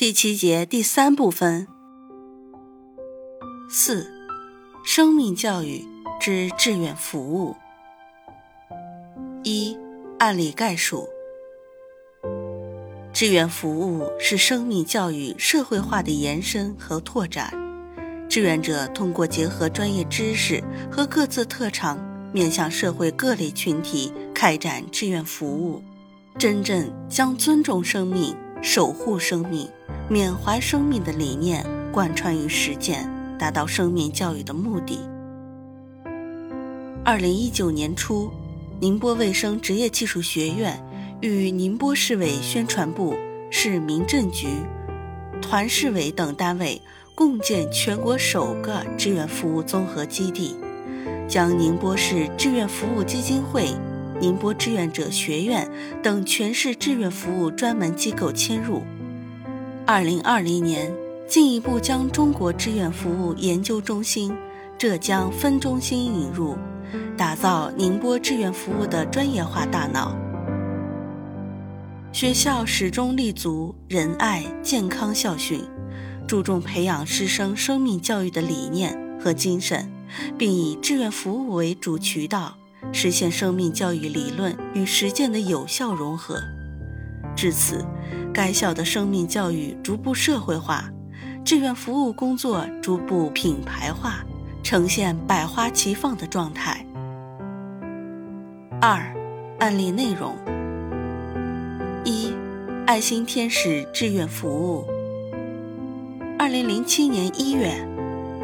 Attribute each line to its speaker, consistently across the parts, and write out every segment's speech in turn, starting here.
Speaker 1: 第七节第三部分。四、生命教育之志愿服务。一、案例概述。志愿服务是生命教育社会化的延伸和拓展。志愿者通过结合专业知识和各自特长，面向社会各类群体开展志愿服务，真正将尊重生命、守护生命、缅怀生命的理念贯穿于实践。达到生命教育的目的。二零一九年初，宁波卫生职业技术学院与宁波市委宣传部、市民政局、团市委等单位共建全国首个志愿服务综合基地，将宁波市志愿服务基金会、宁波志愿者学院等全市志愿服务专门机构迁入。二零二零年。进一步将中国志愿服务研究中心浙江分中心引入，打造宁波志愿服务的专业化大脑。学校始终立足仁爱健康校训，注重培养师生生命教育的理念和精神，并以志愿服务为主渠道，实现生命教育理论与实践的有效融合。至此，该校的生命教育逐步社会化。志愿服务工作逐步品牌化，呈现百花齐放的状态。二、案例内容：一、爱心天使志愿服务。二零零七年一月，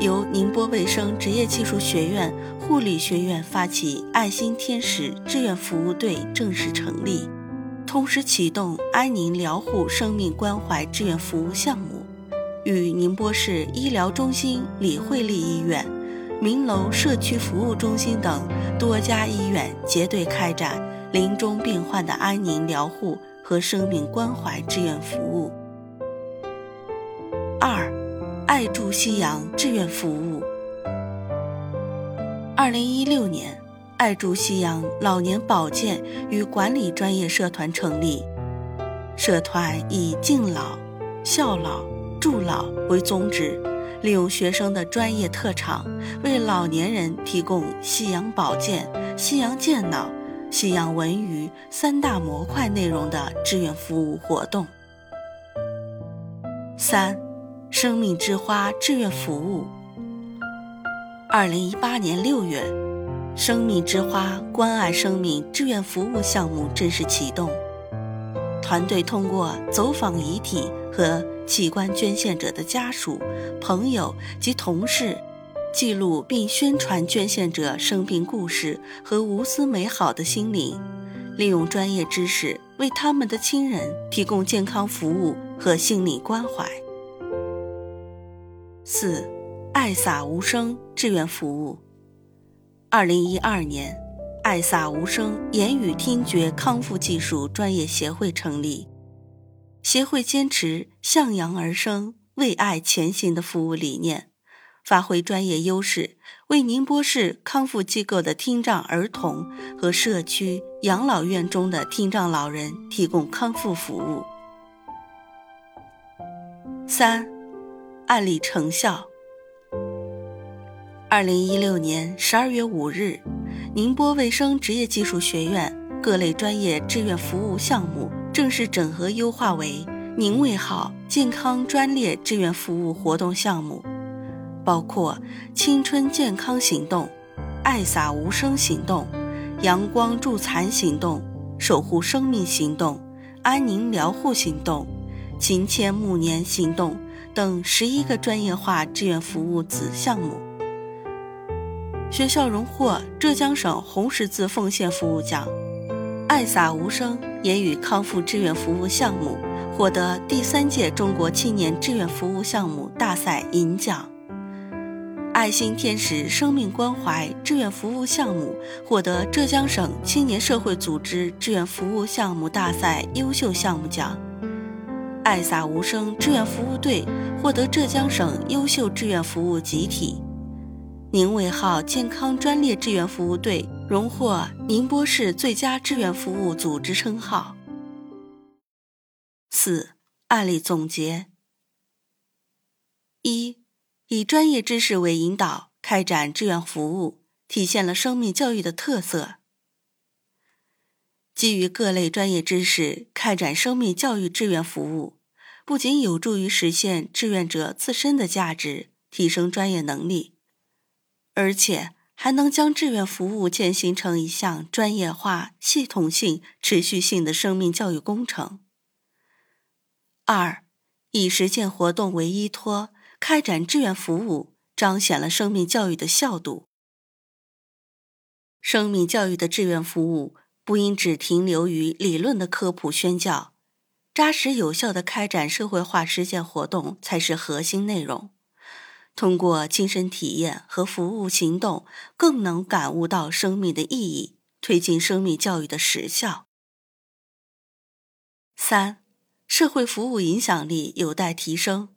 Speaker 1: 由宁波卫生职业技术学院护理学院发起爱心天使志愿服务队正式成立，同时启动安宁疗护生命关怀志愿服务项目。与宁波市医疗中心李惠利医院、明楼社区服务中心等多家医院结对开展临终病患的安宁疗护和生命关怀志愿服务。二，爱助夕阳志愿服务。二零一六年，爱助夕阳老年保健与管理专业社团成立，社团以敬老、孝老。助老为宗旨，利用学生的专业特长，为老年人提供夕阳保健、夕阳健脑、夕阳文娱三大模块内容的志愿服务活动。三，生命之花志愿服务。二零一八年六月，生命之花关爱生命志愿服务项目正式启动，团队通过走访遗体和器官捐献者的家属、朋友及同事，记录并宣传捐献者生平故事和无私美好的心灵，利用专业知识为他们的亲人提供健康服务和心理关怀。四，爱洒无声志愿服务。二零一二年，爱洒无声言语听觉康复技术专业协会成立。协会坚持向阳而生、为爱前行的服务理念，发挥专业优势，为宁波市康复机构的听障儿童和社区养老院中的听障老人提供康复服务。三、案例成效。二零一六年十二月五日，宁波卫生职业技术学院各类专业志愿服务项目。正式整合优化为宁卫号健康专列志愿服务活动项目，包括青春健康行动、爱洒无声行动、阳光助残行动、守护生命行动、安宁疗护行动、勤签暮年行动等十一个专业化志愿服务子项目。学校荣获浙江省红十字奉献服务奖。爱洒无声言语康复志愿服务项目获得第三届中国青年志愿服务项目大赛银奖。爱心天使生命关怀志愿服务项目获得浙江省青年社会组织志愿服务项目大赛优秀项目奖。爱洒无声志愿服务队获得浙江省优秀志愿服务集体。宁卫号健康专列志愿服务队荣获宁波市最佳志愿服务组织称号。四、案例总结：一、以专业知识为引导开展志愿服务，体现了生命教育的特色。基于各类专业知识开展生命教育志愿服务，不仅有助于实现志愿者自身的价值，提升专业能力。而且还能将志愿服务践行成一项专业化、系统性、持续性的生命教育工程。二，以实践活动为依托，开展志愿服务，彰显了生命教育的效度。生命教育的志愿服务不应只停留于理论的科普宣教，扎实有效的开展社会化实践活动才是核心内容。通过亲身体验和服务行动，更能感悟到生命的意义，推进生命教育的实效。三、社会服务影响力有待提升。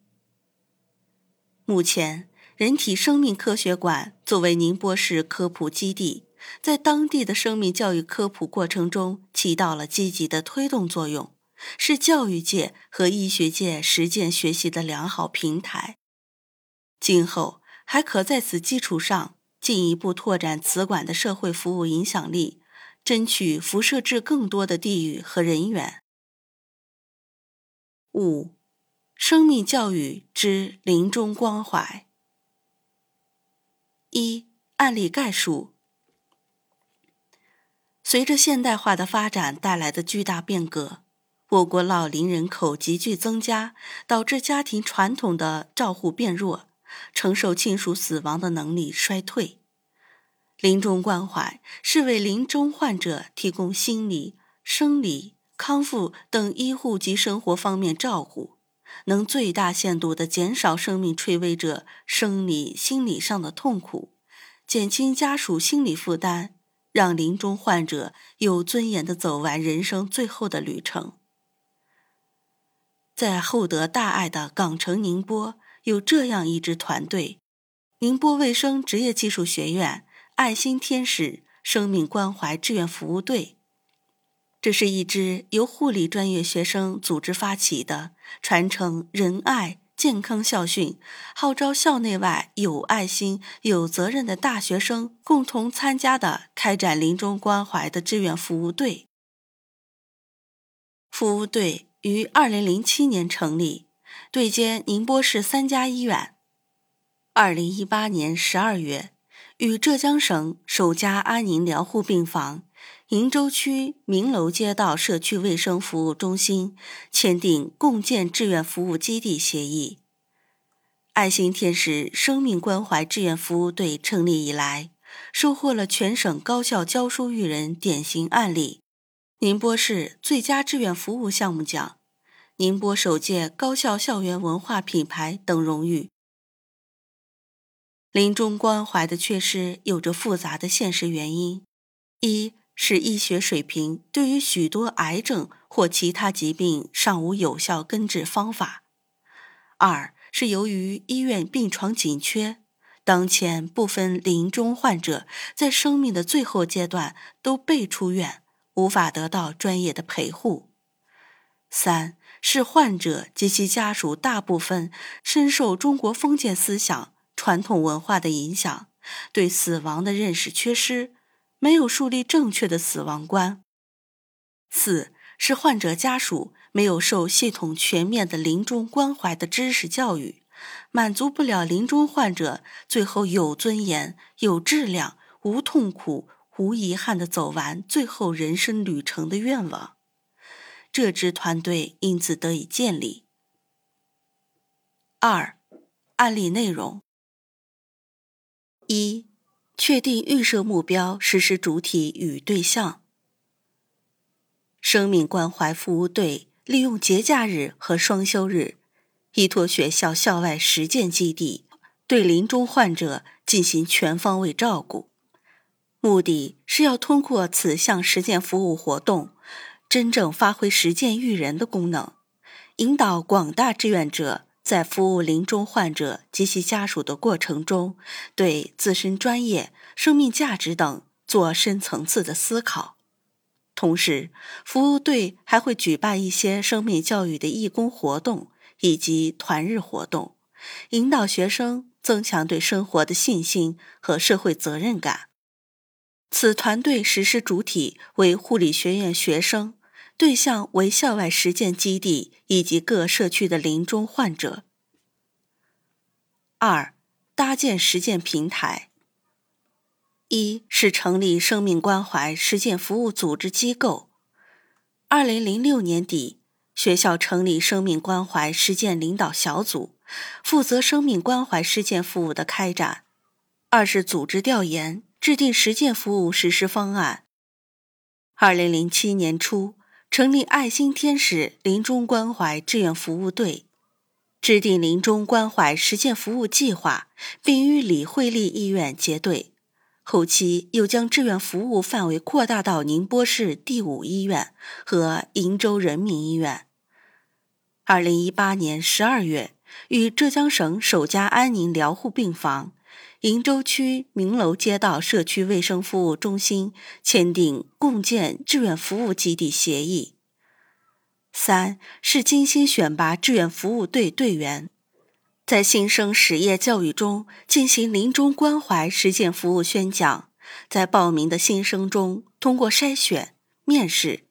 Speaker 1: 目前，人体生命科学馆作为宁波市科普基地，在当地的生命教育科普过程中起到了积极的推动作用，是教育界和医学界实践学习的良好平台。今后还可在此基础上进一步拓展此馆的社会服务影响力，争取辐射至更多的地域和人员。五、生命教育之临终关怀。一、案例概述：随着现代化的发展带来的巨大变革，我国老龄人口急剧增加，导致家庭传统的照护变弱。承受亲属死亡的能力衰退，临终关怀是为临终患者提供心理、生理、康复等医护及生活方面照顾，能最大限度地减少生命垂危者生理、心理上的痛苦，减轻家属心理负担，让临终患者有尊严地走完人生最后的旅程。在厚德大爱的港城宁波。有这样一支团队：宁波卫生职业技术学院爱心天使生命关怀志愿服务队。这是一支由护理专业学生组织发起的，传承仁爱、健康校训，号召校内外有爱心、有责任的大学生共同参加的开展临终关怀的志愿服务队。服务队于二零零七年成立。对接宁波市三家医院。二零一八年十二月，与浙江省首家安宁疗护病房——鄞州区明楼街道社区卫生服务中心签订共建志愿服务基地协议。爱心天使生命关怀志愿服务队成立以来，收获了全省高校教书育人典型案例、宁波市最佳志愿服务项目奖。宁波首届高校校园文化品牌等荣誉。临终关怀的缺失有着复杂的现实原因：一是医学水平对于许多癌症或其他疾病尚无有效根治方法；二是由于医院病床紧缺，当前部分临终患者在生命的最后阶段都被出院，无法得到专业的陪护；三。是患者及其家属大部分深受中国封建思想、传统文化的影响，对死亡的认识缺失，没有树立正确的死亡观。四是患者家属没有受系统全面的临终关怀的知识教育，满足不了临终患者最后有尊严、有质量、无痛苦、无遗憾的走完最后人生旅程的愿望。这支团队因此得以建立。二、案例内容：一、确定预设目标、实施主体与对象。生命关怀服务队利用节假日和双休日，依托学校校外实践基地，对临终患者进行全方位照顾。目的是要通过此项实践服务活动，真正发挥实践育人的功能，引导广大志愿者在服务临终患者及其家属的过程中，对自身专业、生命价值等做深层次的思考。同时，服务队还会举办一些生命教育的义工活动以及团日活动，引导学生增强对生活的信心和社会责任感。此团队实施主体为护理学院学生，对象为校外实践基地以及各社区的临终患者。二、搭建实践平台。一是成立生命关怀实践服务组织机构。二零零六年底，学校成立生命关怀实践领导小组，负责生命关怀实践服务的开展。二是组织调研，制定实践服务实施方案。二零零七年初，成立爱心天使临终关怀志愿服务队，制定临终关怀实践服务计划，并与李惠利医院结对。后期又将志愿服务范围扩大到宁波市第五医院和鄞州人民医院。二零一八年十二月，与浙江省首家安宁疗护病房——鄞州区明楼街道社区卫生服务中心签订共建志愿服务基地协议。三是精心选拔志愿服务队队员。在新生实业教育中进行临终关怀实践服务宣讲，在报名的新生中通过筛选、面试、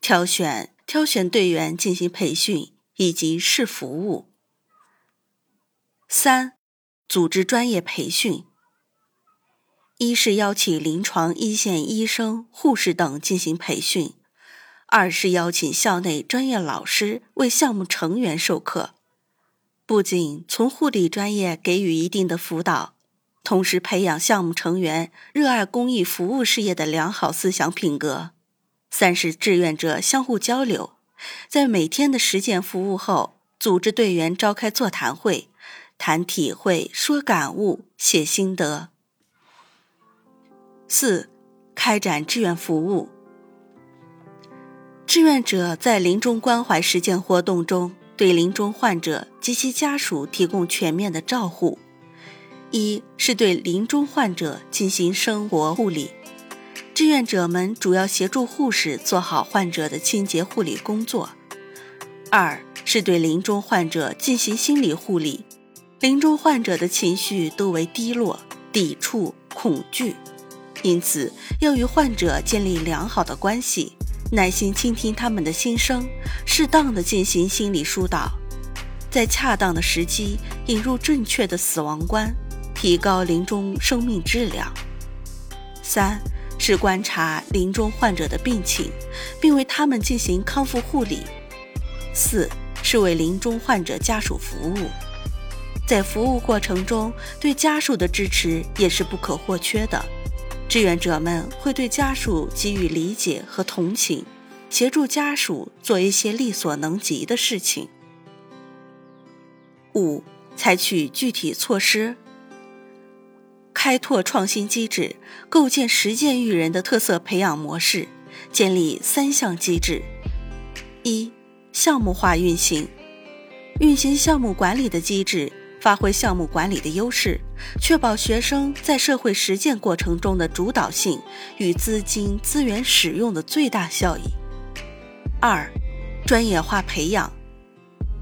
Speaker 1: 挑选挑选队员进行培训以及试服务。三、组织专业培训。一是邀请临床一线医生、护士等进行培训；二是邀请校内专业老师为项目成员授课。不仅从护理专业给予一定的辅导，同时培养项目成员热爱公益服务事业的良好思想品格。三是志愿者相互交流，在每天的实践服务后，组织队员召开座谈会，谈体会、说感悟、写心得。四，开展志愿服务。志愿者在临终关怀实践活动中。对临终患者及其家属提供全面的照护。一是对临终患者进行生活护理，志愿者们主要协助护士做好患者的清洁护理工作。二是对临终患者进行心理护理，临终患者的情绪多为低落、抵触、恐惧，因此要与患者建立良好的关系。耐心倾听他们的心声，适当的进行心理疏导，在恰当的时机引入正确的死亡观，提高临终生命质量。三是观察临终患者的病情，并为他们进行康复护理。四是为临终患者家属服务，在服务过程中对家属的支持也是不可或缺的。志愿者们会对家属给予理解和同情，协助家属做一些力所能及的事情。五、采取具体措施，开拓创新机制，构建实践育人的特色培养模式，建立三项机制：一、项目化运行，运行项目管理的机制。发挥项目管理的优势，确保学生在社会实践过程中的主导性与资金资源使用的最大效益。二、专业化培养，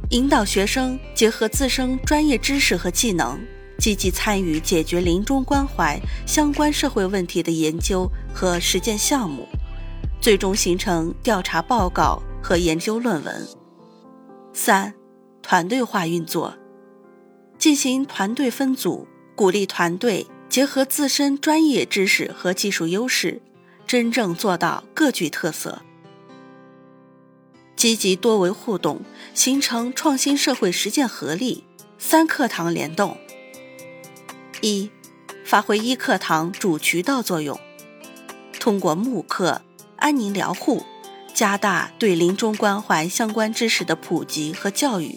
Speaker 1: 引导学生结合自身专业知识和技能，积极参与解决临终关怀相关社会问题的研究和实践项目，最终形成调查报告和研究论文。三、团队化运作。进行团队分组，鼓励团队结合自身专业知识和技术优势，真正做到各具特色。积极多维互动，形成创新社会实践合力。三课堂联动：一、发挥一课堂主渠道作用，通过慕课、安宁疗护。加大对临终关怀相关知识的普及和教育；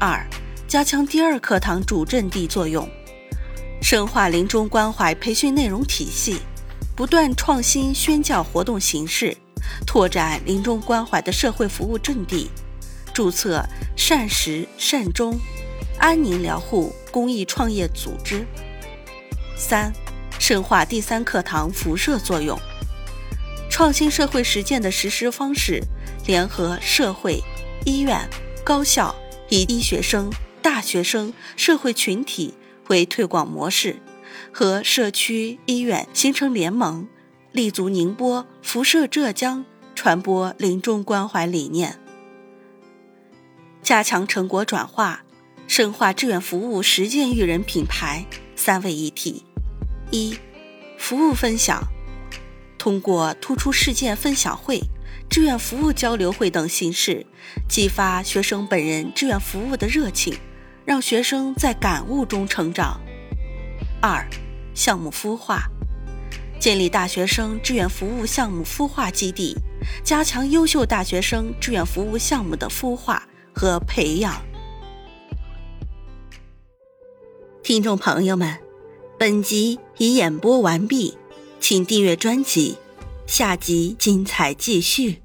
Speaker 1: 二、加强第二课堂主阵地作用，深化临终关怀培训内容体系，不断创新宣教活动形式，拓展临终关怀的社会服务阵地，注册善食善终、安宁疗护公益创业组织；三、深化第三课堂辐射作用。创新社会实践的实施方式，联合社会、医院、高校以医学生、大学生、社会群体为推广模式，和社区医院形成联盟，立足宁波、辐射浙江，传播临终关怀理念。加强成果转化，深化志愿服务实践育人品牌三位一体：一、服务分享。通过突出事件分享会、志愿服务交流会等形式，激发学生本人志愿服务的热情，让学生在感悟中成长。二、项目孵化，建立大学生志愿服务项目孵化基地，加强优秀大学生志愿服务项目的孵化和培养。听众朋友们，本集已演播完毕。请订阅专辑，下集精彩继续。